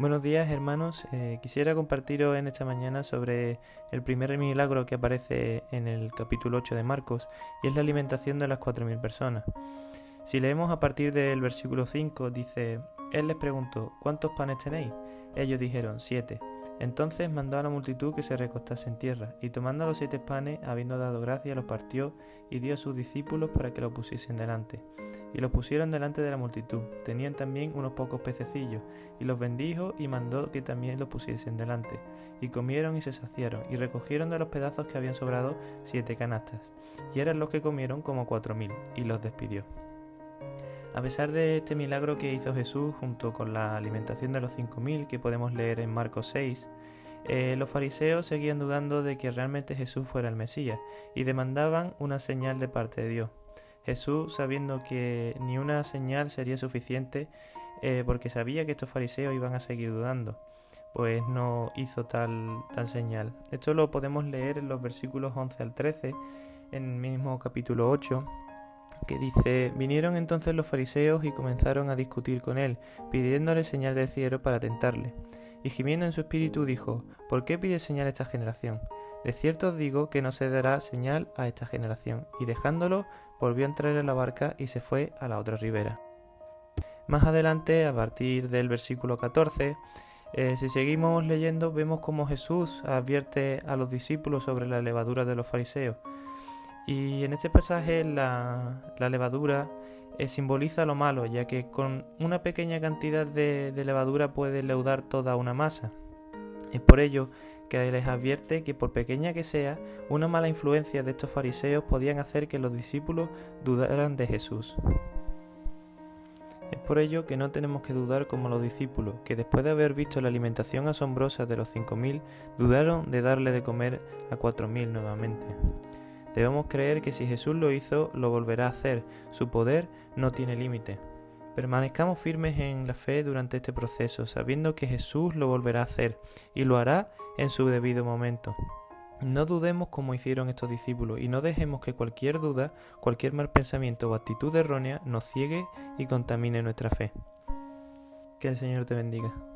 Buenos días hermanos, eh, quisiera compartiros en esta mañana sobre el primer milagro que aparece en el capítulo 8 de Marcos y es la alimentación de las 4.000 personas. Si leemos a partir del versículo 5 dice, Él les preguntó, ¿cuántos panes tenéis? Ellos dijeron, siete. Entonces mandó a la multitud que se recostase en tierra, y tomando los siete panes, habiendo dado gracia, los partió y dio a sus discípulos para que los pusiesen delante y los pusieron delante de la multitud. Tenían también unos pocos pececillos, y los bendijo y mandó que también los pusiesen delante. Y comieron y se saciaron, y recogieron de los pedazos que habían sobrado siete canastas, y eran los que comieron como cuatro mil, y los despidió. A pesar de este milagro que hizo Jesús junto con la alimentación de los cinco mil que podemos leer en Marcos 6, eh, los fariseos seguían dudando de que realmente Jesús fuera el Mesías y demandaban una señal de parte de Dios. Jesús, sabiendo que ni una señal sería suficiente, eh, porque sabía que estos fariseos iban a seguir dudando, pues no hizo tal, tal señal. Esto lo podemos leer en los versículos 11 al 13, en el mismo capítulo 8, que dice, vinieron entonces los fariseos y comenzaron a discutir con él, pidiéndole señal del cielo para tentarle. Y gimiendo en su espíritu dijo, ¿por qué pide señal esta generación? De cierto os digo que no se dará señal a esta generación. Y dejándolo, volvió a entrar en la barca y se fue a la otra ribera. Más adelante, a partir del versículo 14, eh, si seguimos leyendo, vemos cómo Jesús advierte a los discípulos sobre la levadura de los fariseos. Y en este pasaje la, levadura eh, simboliza lo malo, ya que con una pequeña cantidad de, de levadura puede leudar toda una masa. Es por ello que les advierte que por pequeña que sea, una mala influencia de estos fariseos podían hacer que los discípulos dudaran de Jesús. Es por ello que no tenemos que dudar como los discípulos, que después de haber visto la alimentación asombrosa de los cinco mil, dudaron de darle de comer a cuatro mil nuevamente. Debemos creer que si Jesús lo hizo, lo volverá a hacer. Su poder no tiene límite. Permanezcamos firmes en la fe durante este proceso, sabiendo que Jesús lo volverá a hacer y lo hará en su debido momento. No dudemos como hicieron estos discípulos y no dejemos que cualquier duda, cualquier mal pensamiento o actitud errónea nos ciegue y contamine nuestra fe. Que el Señor te bendiga.